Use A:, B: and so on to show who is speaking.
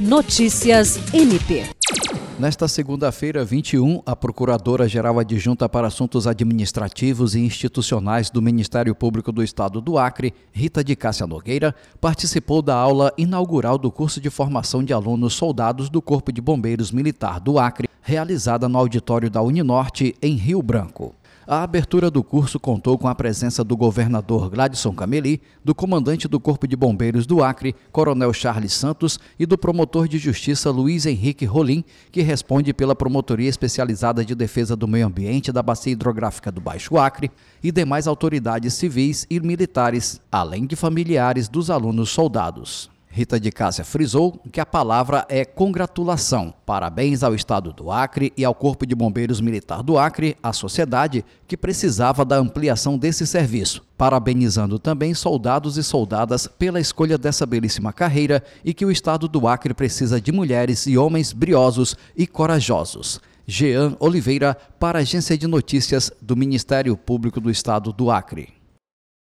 A: Notícias MP.
B: Nesta segunda-feira, 21, a Procuradora-Geral Adjunta para Assuntos Administrativos e Institucionais do Ministério Público do Estado do Acre, Rita de Cássia Nogueira, participou da aula inaugural do curso de formação de alunos soldados do Corpo de Bombeiros Militar do Acre, realizada no auditório da Uninorte, em Rio Branco. A abertura do curso contou com a presença do governador Gladson Cameli, do comandante do Corpo de Bombeiros do Acre, Coronel Charles Santos, e do promotor de justiça Luiz Henrique Rolim, que responde pela Promotoria Especializada de Defesa do Meio Ambiente da Bacia Hidrográfica do Baixo Acre, e demais autoridades civis e militares, além de familiares dos alunos soldados. Rita de Cássia frisou que a palavra é congratulação. Parabéns ao Estado do Acre e ao Corpo de Bombeiros Militar do Acre, à sociedade que precisava da ampliação desse serviço. Parabenizando também soldados e soldadas pela escolha dessa belíssima carreira e que o Estado do Acre precisa de mulheres e homens briosos e corajosos. Jean Oliveira, para a Agência de Notícias do Ministério Público do Estado do Acre.